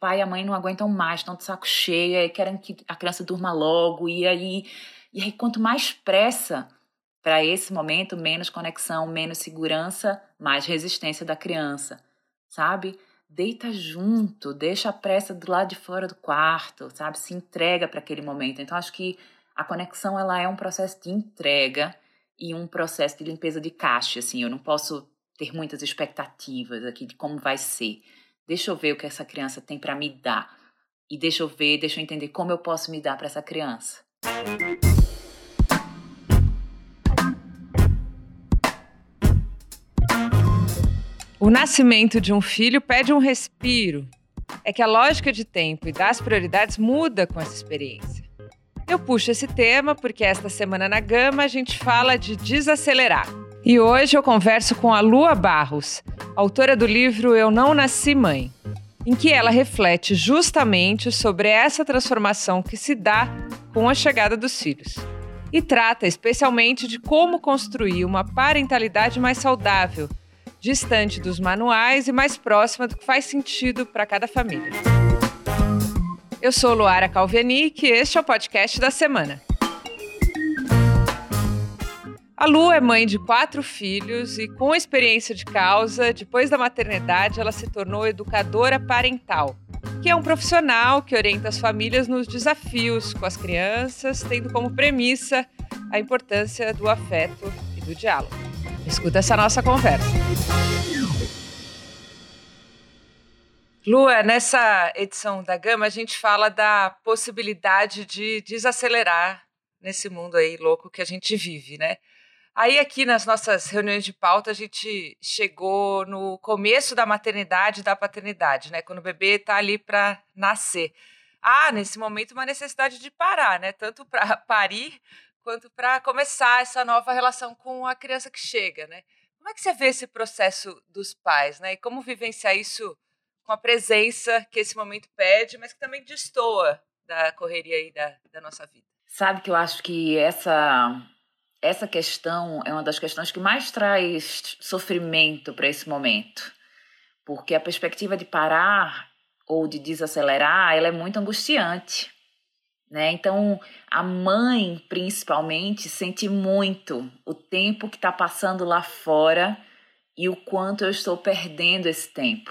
pai e a mãe não aguentam mais, estão de saco cheio, querem que a criança durma logo, e aí, e aí quanto mais pressa para esse momento, menos conexão, menos segurança, mais resistência da criança, sabe? Deita junto, deixa a pressa do lado de fora do quarto, sabe? Se entrega para aquele momento. Então acho que a conexão ela é um processo de entrega e um processo de limpeza de caixa, assim. Eu não posso ter muitas expectativas aqui de como vai ser. Deixa eu ver o que essa criança tem para me dar. E deixa eu ver, deixa eu entender como eu posso me dar para essa criança. O nascimento de um filho pede um respiro. É que a lógica de tempo e das prioridades muda com essa experiência. Eu puxo esse tema porque esta semana na Gama a gente fala de desacelerar. E hoje eu converso com a Lua Barros, autora do livro Eu Não Nasci Mãe, em que ela reflete justamente sobre essa transformação que se dá com a chegada dos filhos. E trata especialmente de como construir uma parentalidade mais saudável distante dos manuais e mais próxima do que faz sentido para cada família. Eu sou Luara Calvianic e este é o podcast da semana. A Lu é mãe de quatro filhos e, com experiência de causa, depois da maternidade, ela se tornou educadora parental, que é um profissional que orienta as famílias nos desafios com as crianças, tendo como premissa a importância do afeto e do diálogo. Escuta essa nossa conversa. Lua, nessa edição da Gama, a gente fala da possibilidade de desacelerar nesse mundo aí louco que a gente vive, né? Aí aqui nas nossas reuniões de pauta a gente chegou no começo da maternidade e da paternidade, né? Quando o bebê está ali para nascer. Há nesse momento uma necessidade de parar, né? Tanto para parir quanto para começar essa nova relação com a criança que chega, né? Como é que você vê esse processo dos pais, né? E como vivenciar isso com a presença que esse momento pede, mas que também destoa da correria aí da, da nossa vida? Sabe que eu acho que essa essa questão é uma das questões que mais traz sofrimento para esse momento, porque a perspectiva de parar ou de desacelerar, ela é muito angustiante. Né? Então, a mãe, principalmente, sente muito o tempo que está passando lá fora e o quanto eu estou perdendo esse tempo.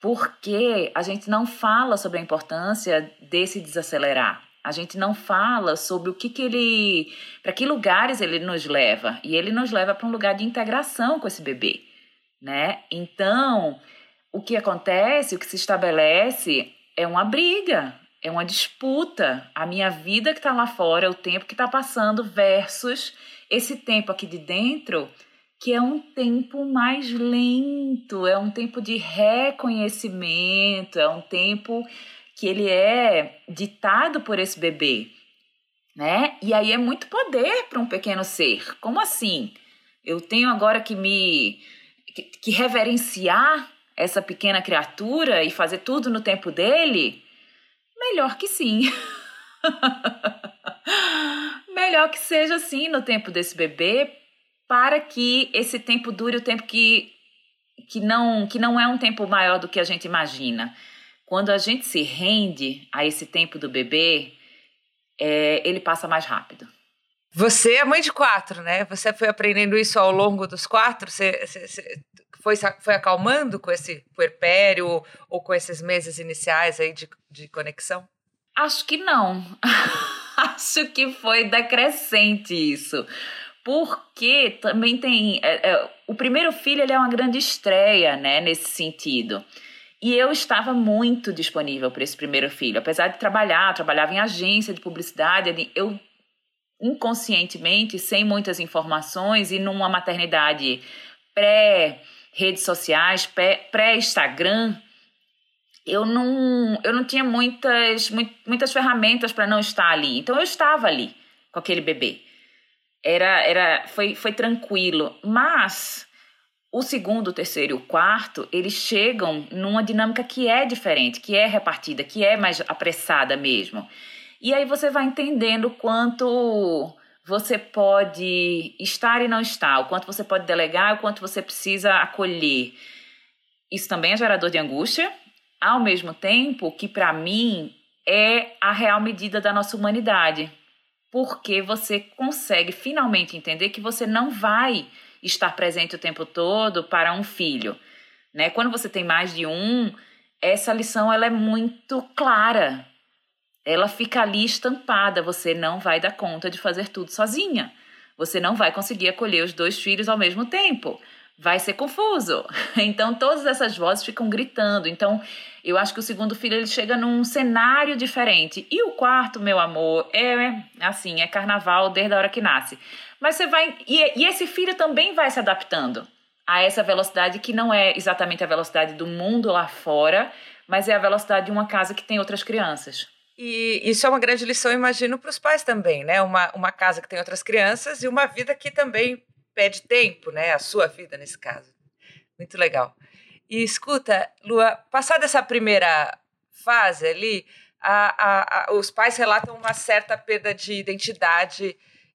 Porque a gente não fala sobre a importância desse desacelerar. A gente não fala sobre o que, que ele. para que lugares ele nos leva. E ele nos leva para um lugar de integração com esse bebê. Né? Então, o que acontece, o que se estabelece é uma briga, é uma disputa. A minha vida que está lá fora, o tempo que está passando, versus esse tempo aqui de dentro, que é um tempo mais lento, é um tempo de reconhecimento, é um tempo que ele é ditado por esse bebê, né? E aí é muito poder para um pequeno ser. Como assim? Eu tenho agora que me que, que reverenciar essa pequena criatura e fazer tudo no tempo dele? Melhor que sim. Melhor que seja assim no tempo desse bebê, para que esse tempo dure o tempo que, que, não, que não é um tempo maior do que a gente imagina. Quando a gente se rende a esse tempo do bebê, é, ele passa mais rápido. Você é mãe de quatro, né? Você foi aprendendo isso ao longo dos quatro? Você, você, você foi, foi acalmando com esse puerpério ou, ou com esses meses iniciais aí de, de conexão? Acho que não. Acho que foi decrescente isso. Porque também tem. É, é, o primeiro filho ele é uma grande estreia, né, nesse sentido. E eu estava muito disponível para esse primeiro filho. Apesar de trabalhar, trabalhava em agência de publicidade, eu inconscientemente, sem muitas informações e numa maternidade pré redes sociais, pré-Instagram, eu não, eu não tinha muitas, muitas ferramentas para não estar ali. Então eu estava ali com aquele bebê. Era, era, foi, foi tranquilo. Mas o segundo, o terceiro e o quarto, eles chegam numa dinâmica que é diferente, que é repartida, que é mais apressada mesmo. E aí você vai entendendo quanto você pode estar e não estar, o quanto você pode delegar, o quanto você precisa acolher. Isso também é gerador de angústia. ao mesmo tempo que para mim é a real medida da nossa humanidade. Porque você consegue finalmente entender que você não vai estar presente o tempo todo para um filho, né? Quando você tem mais de um, essa lição ela é muito clara. Ela fica ali estampada, você não vai dar conta de fazer tudo sozinha. Você não vai conseguir acolher os dois filhos ao mesmo tempo vai ser confuso. Então todas essas vozes ficam gritando. Então eu acho que o segundo filho ele chega num cenário diferente. E o quarto, meu amor, é assim, é carnaval desde a hora que nasce. Mas você vai e, e esse filho também vai se adaptando a essa velocidade que não é exatamente a velocidade do mundo lá fora, mas é a velocidade de uma casa que tem outras crianças. E isso é uma grande lição, imagino, para os pais também, né? Uma, uma casa que tem outras crianças e uma vida que também pede tempo, né? A sua vida nesse caso. Muito legal. E escuta, Lua, passada essa primeira fase ali, a, a, a, os pais relatam uma certa perda de identidade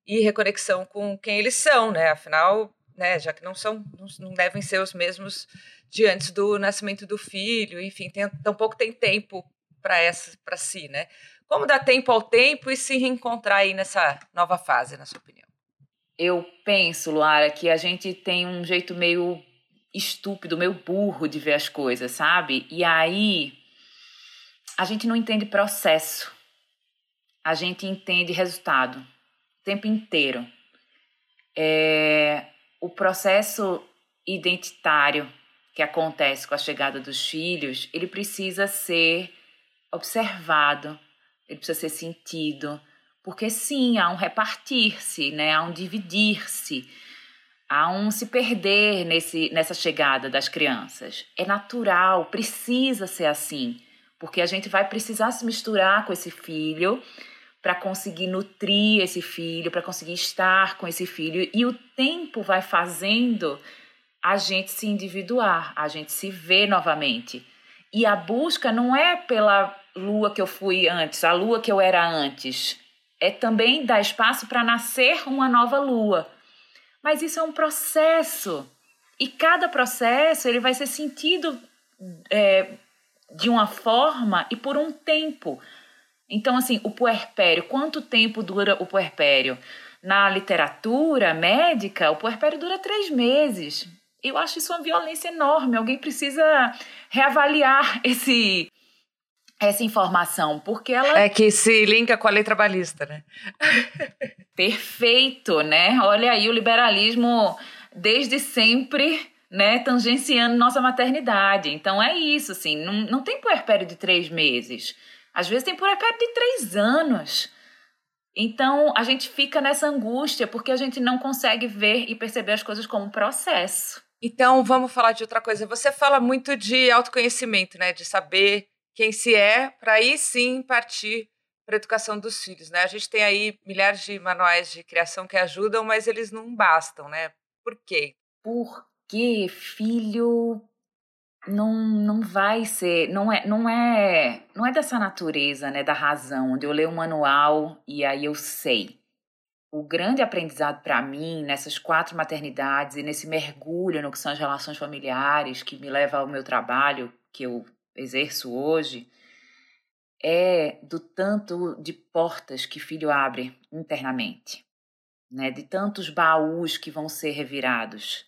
e reconexão com quem eles são, né? Afinal, né, já que não são, não, devem ser os mesmos de antes do nascimento do filho, enfim, tem, tampouco tem tempo para essa para si, né? Como dar tempo ao tempo e se reencontrar aí nessa nova fase, na sua opinião? eu penso, Luara, que a gente tem um jeito meio estúpido, meio burro de ver as coisas, sabe? E aí a gente não entende processo. A gente entende resultado tempo inteiro. É, o processo identitário que acontece com a chegada dos filhos, ele precisa ser observado, ele precisa ser sentido, porque sim, há um repartir-se, né? há um dividir-se, há um se perder nesse, nessa chegada das crianças. É natural, precisa ser assim, porque a gente vai precisar se misturar com esse filho para conseguir nutrir esse filho, para conseguir estar com esse filho, e o tempo vai fazendo a gente se individuar, a gente se ver novamente. E a busca não é pela lua que eu fui antes, a lua que eu era antes é também dar espaço para nascer uma nova lua. Mas isso é um processo. E cada processo ele vai ser sentido é, de uma forma e por um tempo. Então, assim, o puerpério, quanto tempo dura o puerpério? Na literatura médica, o puerpério dura três meses. Eu acho isso uma violência enorme. Alguém precisa reavaliar esse, essa informação, porque ela. É que se linka com a lei trabalhista, né? Perfeito, né? Olha aí o liberalismo desde sempre, né, tangenciando nossa maternidade. Então é isso, assim, não, não tem puerpério de três meses. Às vezes tem puerpério de três anos. Então a gente fica nessa angústia porque a gente não consegue ver e perceber as coisas como um processo. Então vamos falar de outra coisa. Você fala muito de autoconhecimento, né? De saber quem se é, para aí sim partir para a educação dos filhos, né? A gente tem aí milhares de manuais de criação que ajudam, mas eles não bastam, né? Por quê? Porque filho não, não vai ser, não é, não é, não é dessa natureza, né, da razão, onde eu leio um manual e aí eu sei. O grande aprendizado para mim nessas quatro maternidades e nesse mergulho no que são as relações familiares que me leva ao meu trabalho, que eu exerço hoje é do tanto de portas que filho abre internamente, né? De tantos baús que vão ser revirados,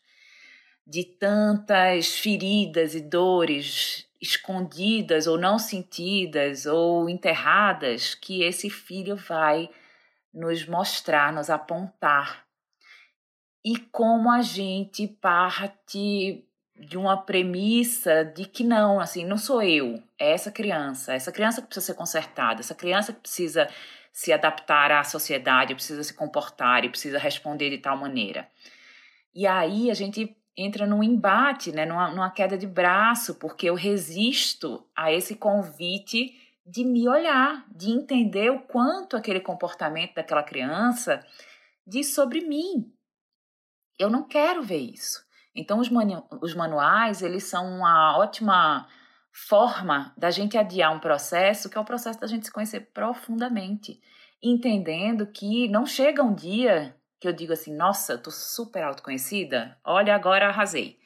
de tantas feridas e dores escondidas ou não sentidas ou enterradas que esse filho vai nos mostrar, nos apontar. E como a gente parte de uma premissa de que não, assim, não sou eu, é essa criança, essa criança que precisa ser consertada, essa criança que precisa se adaptar à sociedade, precisa se comportar e precisa responder de tal maneira. E aí a gente entra num embate, né, numa, numa queda de braço, porque eu resisto a esse convite de me olhar, de entender o quanto aquele comportamento daquela criança diz sobre mim. Eu não quero ver isso. Então, os, manu os manuais, eles são uma ótima forma da gente adiar um processo, que é o processo da gente se conhecer profundamente, entendendo que não chega um dia que eu digo assim, nossa, tô super autoconhecida, olha, agora arrasei,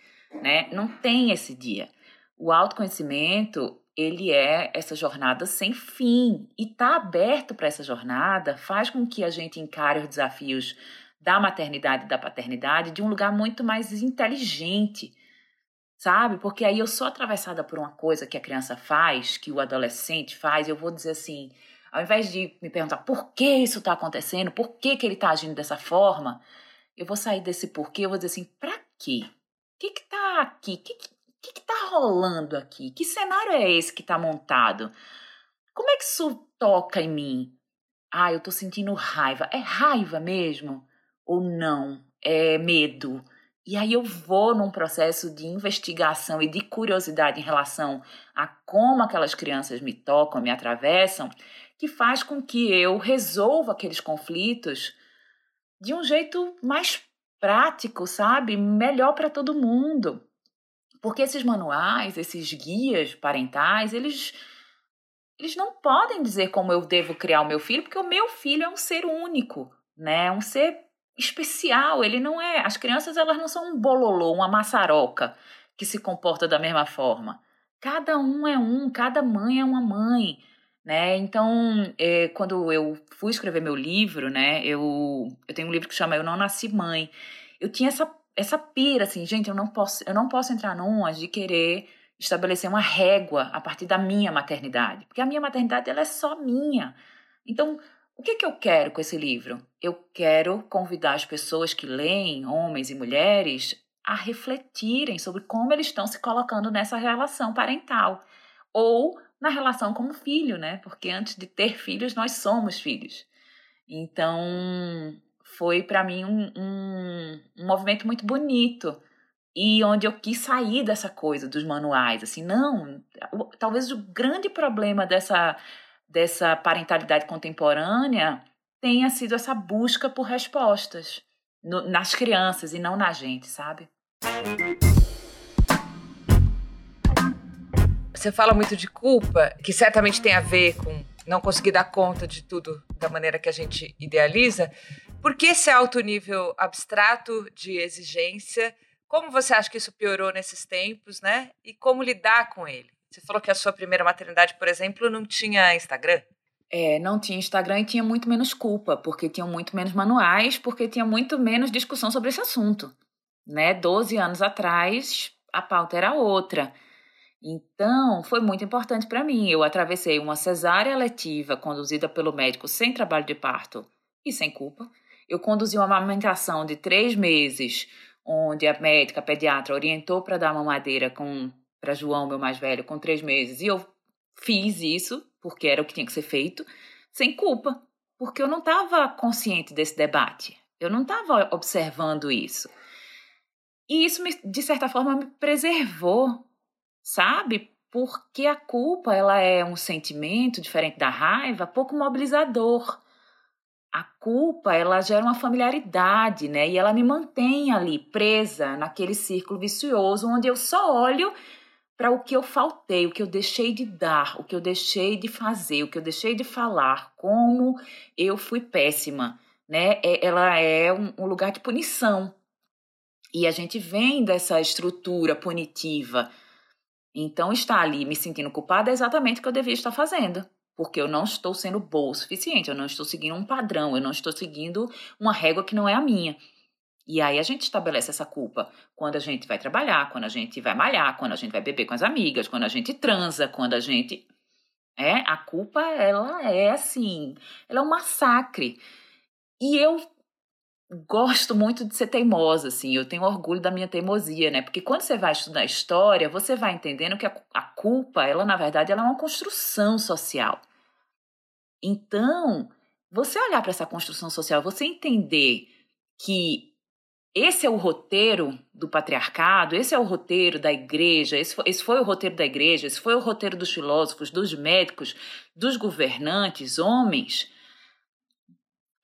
né? Não tem esse dia. O autoconhecimento, ele é essa jornada sem fim. E tá aberto para essa jornada faz com que a gente encare os desafios da maternidade e da paternidade de um lugar muito mais inteligente, sabe? Porque aí eu sou atravessada por uma coisa que a criança faz, que o adolescente faz, eu vou dizer assim, ao invés de me perguntar por que isso está acontecendo, por que, que ele está agindo dessa forma, eu vou sair desse porquê, eu vou dizer assim, para quê? O que está aqui? O que, que, que tá rolando aqui? Que cenário é esse que está montado? Como é que isso toca em mim? Ah, eu estou sentindo raiva. É raiva mesmo? Ou não? É medo? E aí eu vou num processo de investigação e de curiosidade em relação a como aquelas crianças me tocam, me atravessam, que faz com que eu resolva aqueles conflitos de um jeito mais prático, sabe? Melhor para todo mundo. Porque esses manuais, esses guias parentais, eles eles não podem dizer como eu devo criar o meu filho, porque o meu filho é um ser único, né? Um ser especial, ele não é, as crianças elas não são um bololô, uma maçaroca que se comporta da mesma forma. Cada um é um, cada mãe é uma mãe né? Então, é, quando eu fui escrever meu livro, né? Eu, eu tenho um livro que chama Eu Não Nasci Mãe. Eu tinha essa, essa pira, assim, gente, eu não posso, eu não posso entrar numa de querer estabelecer uma régua a partir da minha maternidade, porque a minha maternidade ela é só minha. Então, o que, que eu quero com esse livro? Eu quero convidar as pessoas que leem, homens e mulheres, a refletirem sobre como eles estão se colocando nessa relação parental. Ou na relação como filho, né? Porque antes de ter filhos, nós somos filhos. Então, foi para mim um, um, um, movimento muito bonito e onde eu quis sair dessa coisa dos manuais. Assim, não, talvez o grande problema dessa, dessa parentalidade contemporânea tenha sido essa busca por respostas no, nas crianças e não na gente, sabe? Você fala muito de culpa, que certamente tem a ver com não conseguir dar conta de tudo da maneira que a gente idealiza. Por que esse alto nível abstrato de exigência? Como você acha que isso piorou nesses tempos, né? E como lidar com ele? Você falou que a sua primeira maternidade, por exemplo, não tinha Instagram. É, não tinha Instagram e tinha muito menos culpa, porque tinham muito menos manuais, porque tinha muito menos discussão sobre esse assunto. Né? Doze anos atrás, a pauta era outra. Então, foi muito importante para mim. Eu atravessei uma cesárea letiva conduzida pelo médico sem trabalho de parto e sem culpa. Eu conduzi uma amamentação de três meses, onde a médica a pediatra orientou para dar mamadeira para João, meu mais velho, com três meses. E eu fiz isso, porque era o que tinha que ser feito, sem culpa, porque eu não estava consciente desse debate. Eu não estava observando isso. E isso, me, de certa forma, me preservou sabe? Porque a culpa ela é um sentimento diferente da raiva, pouco mobilizador. A culpa ela gera uma familiaridade, né? E ela me mantém ali presa naquele círculo vicioso onde eu só olho para o que eu faltei, o que eu deixei de dar, o que eu deixei de fazer, o que eu deixei de falar, como eu fui péssima, né? É, ela é um, um lugar de punição. E a gente vem dessa estrutura punitiva então, estar ali me sentindo culpada é exatamente o que eu devia estar fazendo. Porque eu não estou sendo boa o suficiente, eu não estou seguindo um padrão, eu não estou seguindo uma régua que não é a minha. E aí a gente estabelece essa culpa quando a gente vai trabalhar, quando a gente vai malhar, quando a gente vai beber com as amigas, quando a gente transa, quando a gente. É, a culpa, ela é assim, ela é um massacre. E eu gosto muito de ser teimosa, assim, eu tenho orgulho da minha teimosia, né? Porque quando você vai estudar história, você vai entendendo que a, a culpa, ela na verdade, ela é uma construção social. Então, você olhar para essa construção social, você entender que esse é o roteiro do patriarcado, esse é o roteiro da igreja, esse foi, esse foi o roteiro da igreja, esse foi o roteiro dos filósofos, dos médicos, dos governantes, homens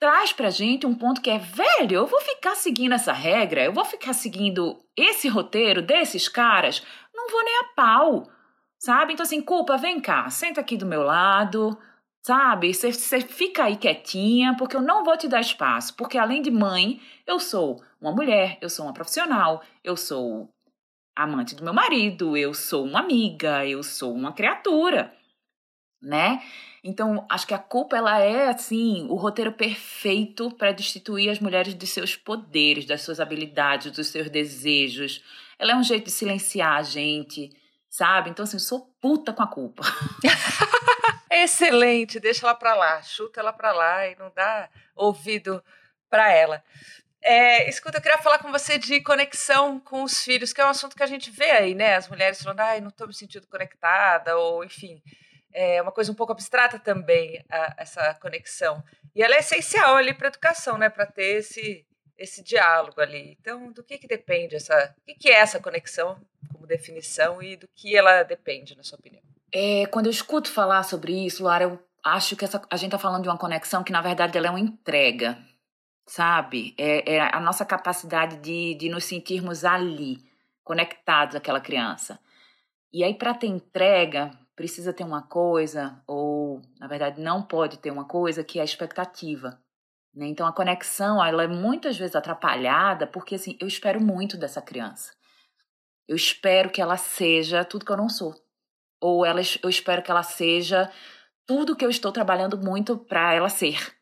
traz pra gente um ponto que é, velho, eu vou ficar seguindo essa regra, eu vou ficar seguindo esse roteiro desses caras, não vou nem a pau, sabe? Então, assim, culpa, vem cá, senta aqui do meu lado, sabe? Você fica aí quietinha, porque eu não vou te dar espaço, porque além de mãe, eu sou uma mulher, eu sou uma profissional, eu sou amante do meu marido, eu sou uma amiga, eu sou uma criatura, né? Então, acho que a culpa ela é assim, o roteiro perfeito para destituir as mulheres de seus poderes, das suas habilidades, dos seus desejos. Ela é um jeito de silenciar a gente, sabe? Então, assim, eu sou puta com a culpa. Excelente, deixa ela para lá, chuta ela para lá e não dá ouvido para ela. É, escuta, eu queria falar com você de conexão com os filhos, que é um assunto que a gente vê aí, né? As mulheres falando, ai, não estou me sentindo conectada, ou enfim é uma coisa um pouco abstrata também, a, essa conexão. E ela é essencial ali para a educação, né? Para ter esse, esse diálogo ali. Então, do que, que depende essa. O que, que é essa conexão como definição e do que ela depende, na sua opinião? É, quando eu escuto falar sobre isso, Lara, eu acho que essa, a gente está falando de uma conexão que, na verdade, ela é uma entrega, sabe? É, é a nossa capacidade de, de nos sentirmos ali, conectados àquela criança. E aí, para ter entrega, precisa ter uma coisa, ou na verdade não pode ter uma coisa, que é a expectativa. Né? Então a conexão ela é muitas vezes atrapalhada porque assim, eu espero muito dessa criança. Eu espero que ela seja tudo que eu não sou. Ou ela, eu espero que ela seja tudo que eu estou trabalhando muito para ela ser.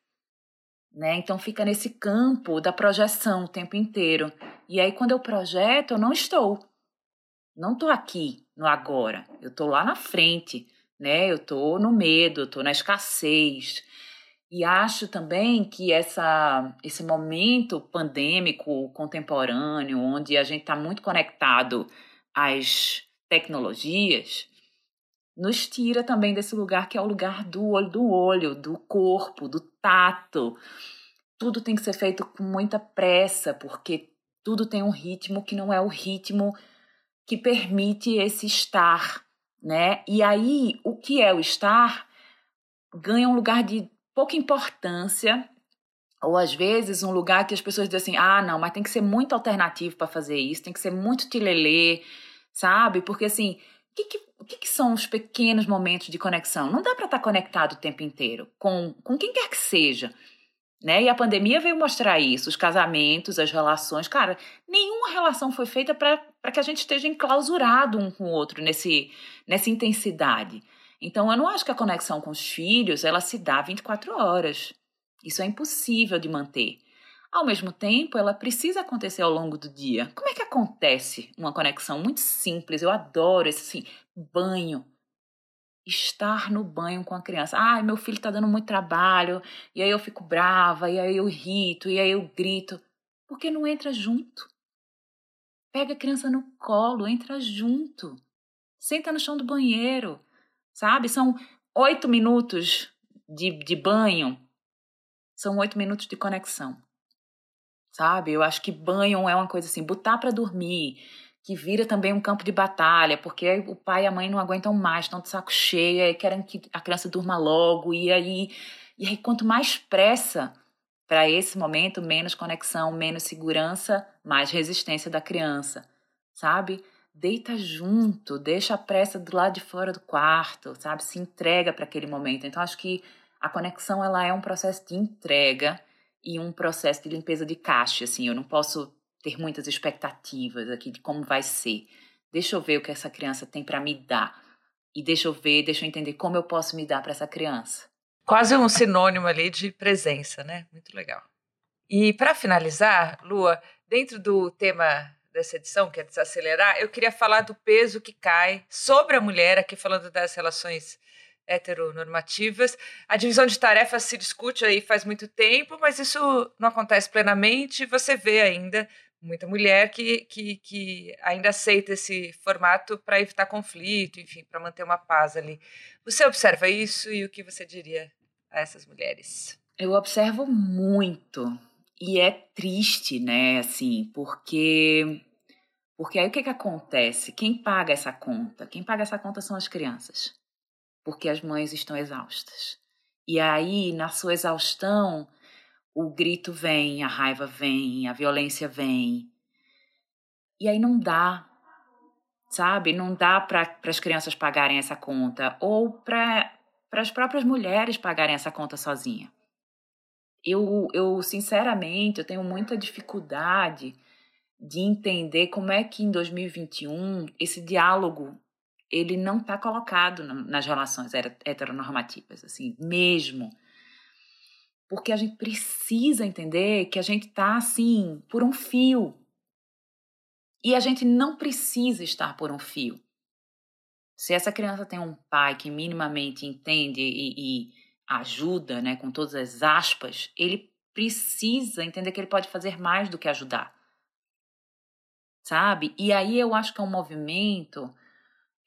Né? Então fica nesse campo da projeção o tempo inteiro. E aí quando eu projeto, eu não estou. Não estou aqui no agora. Eu estou lá na frente, né? Eu estou no medo, estou na escassez. E acho também que essa, esse momento pandêmico contemporâneo, onde a gente está muito conectado às tecnologias, nos tira também desse lugar que é o lugar do olho do olho, do corpo, do tato. Tudo tem que ser feito com muita pressa, porque tudo tem um ritmo que não é o ritmo que permite esse estar, né? E aí, o que é o estar ganha um lugar de pouca importância, ou às vezes um lugar que as pessoas dizem assim: ah, não, mas tem que ser muito alternativo para fazer isso, tem que ser muito tilelê, sabe? Porque assim, o que, que, que são os pequenos momentos de conexão? Não dá para estar tá conectado o tempo inteiro com, com quem quer que seja. Né? E a pandemia veio mostrar isso, os casamentos, as relações. Cara, nenhuma relação foi feita para que a gente esteja enclausurado um com o outro nesse, nessa intensidade. Então, eu não acho que a conexão com os filhos ela se dá 24 horas. Isso é impossível de manter. Ao mesmo tempo, ela precisa acontecer ao longo do dia. Como é que acontece uma conexão muito simples? Eu adoro esse assim, banho estar no banho com a criança. Ai, meu filho está dando muito trabalho, e aí eu fico brava, e aí eu irrito, e aí eu grito. Porque não entra junto. Pega a criança no colo, entra junto. Senta no chão do banheiro, sabe? São oito minutos de, de banho, são oito minutos de conexão, sabe? Eu acho que banho é uma coisa assim, botar para dormir, que vira também um campo de batalha, porque o pai e a mãe não aguentam mais, estão de saco cheio, querem que a criança durma logo, e aí, e aí quanto mais pressa para esse momento, menos conexão, menos segurança, mais resistência da criança, sabe? Deita junto, deixa a pressa do lado de fora do quarto, sabe? Se entrega para aquele momento. Então acho que a conexão ela é um processo de entrega e um processo de limpeza de caixa, assim, eu não posso ter muitas expectativas aqui de como vai ser. Deixa eu ver o que essa criança tem para me dar. E deixa eu ver, deixa eu entender como eu posso me dar para essa criança. Quase um sinônimo ali de presença, né? Muito legal. E para finalizar, Lua, dentro do tema dessa edição, que é desacelerar, eu queria falar do peso que cai sobre a mulher, aqui falando das relações heteronormativas. A divisão de tarefas se discute aí faz muito tempo, mas isso não acontece plenamente. Você vê ainda muita mulher que, que, que ainda aceita esse formato para evitar conflito, enfim, para manter uma paz ali. Você observa isso e o que você diria a essas mulheres? Eu observo muito e é triste, né, assim, porque porque aí o que que acontece? Quem paga essa conta? Quem paga essa conta são as crianças, porque as mães estão exaustas. E aí, na sua exaustão, o grito vem, a raiva vem, a violência vem. E aí não dá, sabe? Não dá para as crianças pagarem essa conta ou para as próprias mulheres pagarem essa conta sozinha. Eu, eu, sinceramente, eu tenho muita dificuldade de entender como é que em 2021 esse diálogo ele não está colocado nas relações heteronormativas, assim, mesmo. Porque a gente precisa entender que a gente está, assim, por um fio. E a gente não precisa estar por um fio. Se essa criança tem um pai que minimamente entende e, e ajuda, né, com todas as aspas, ele precisa entender que ele pode fazer mais do que ajudar. Sabe? E aí eu acho que é um movimento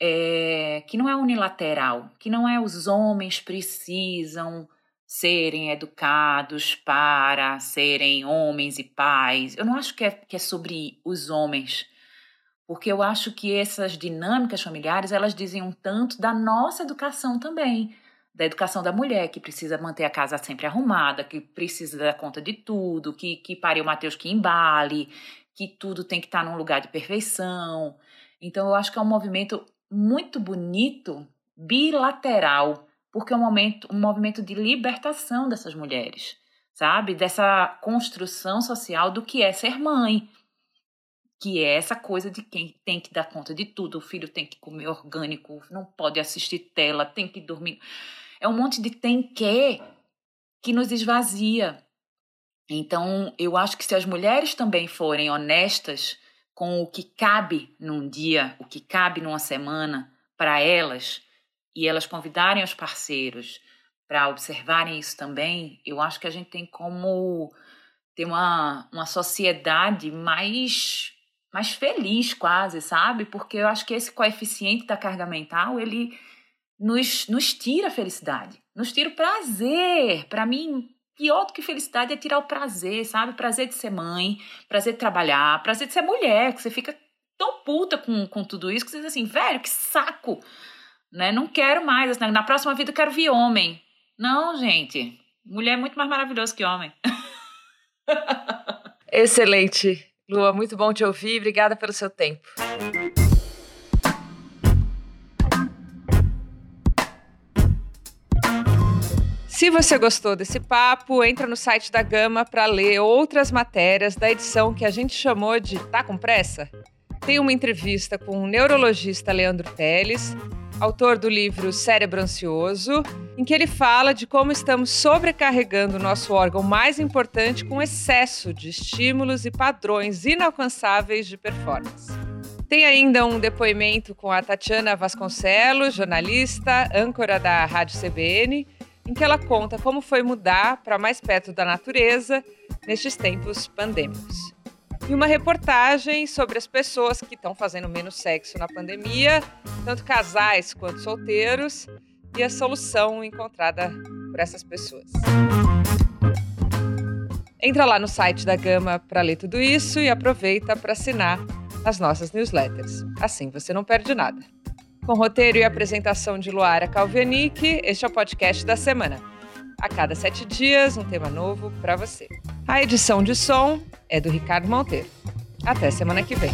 é, que não é unilateral, que não é os homens precisam serem educados para serem homens e pais. Eu não acho que é, que é sobre os homens, porque eu acho que essas dinâmicas familiares elas dizem um tanto da nossa educação também, da educação da mulher que precisa manter a casa sempre arrumada, que precisa dar conta de tudo, que que pare o Mateus que embale, que tudo tem que estar num lugar de perfeição. Então eu acho que é um movimento muito bonito, bilateral, porque é um, momento, um movimento de libertação dessas mulheres, sabe? Dessa construção social do que é ser mãe, que é essa coisa de quem tem que dar conta de tudo, o filho tem que comer orgânico, não pode assistir tela, tem que dormir. É um monte de tem que que nos esvazia. Então, eu acho que se as mulheres também forem honestas com o que cabe num dia, o que cabe numa semana para elas, e elas convidarem os parceiros para observarem isso também, eu acho que a gente tem como ter uma, uma sociedade mais mais feliz quase, sabe? Porque eu acho que esse coeficiente da carga mental, ele nos, nos tira a felicidade, nos tira o prazer. Para mim, pior do que felicidade é tirar o prazer, sabe? Prazer de ser mãe, prazer de trabalhar, prazer de ser mulher, que você fica tão puta com, com tudo isso que você diz assim, velho, que saco, né? Não quero mais, assim, na próxima vida eu quero vir homem. Não, gente, mulher é muito mais maravilhoso que homem. Excelente. Lua, muito bom te ouvir. Obrigada pelo seu tempo. Se você gostou desse papo, entra no site da Gama para ler outras matérias da edição que a gente chamou de Tá com pressa? Tem uma entrevista com o neurologista Leandro Teles, autor do livro Cérebro Ansioso, em que ele fala de como estamos sobrecarregando o nosso órgão mais importante com excesso de estímulos e padrões inalcançáveis de performance. Tem ainda um depoimento com a Tatiana Vasconcelos, jornalista, âncora da Rádio CBN, em que ela conta como foi mudar para mais perto da natureza nestes tempos pandêmicos. E uma reportagem sobre as pessoas que estão fazendo menos sexo na pandemia, tanto casais quanto solteiros, e a solução encontrada por essas pessoas. Entra lá no site da Gama para ler tudo isso e aproveita para assinar as nossas newsletters. Assim você não perde nada. Com roteiro e apresentação de Luara Calvianic, este é o podcast da semana. A cada sete dias, um tema novo para você. A edição de som é do Ricardo Monteiro. Até semana que vem.